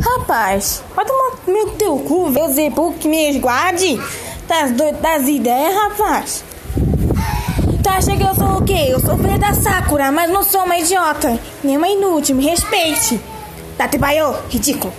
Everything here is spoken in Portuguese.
Rapaz, vai tomar meu teu cu, Beelzebub que me esguarde. Tá doido das tá ideias, rapaz? Tu acha que eu sou o quê? Eu sou filha da Sakura, mas não sou uma idiota. Nem uma inútil, me respeite. Tá, te ridículo.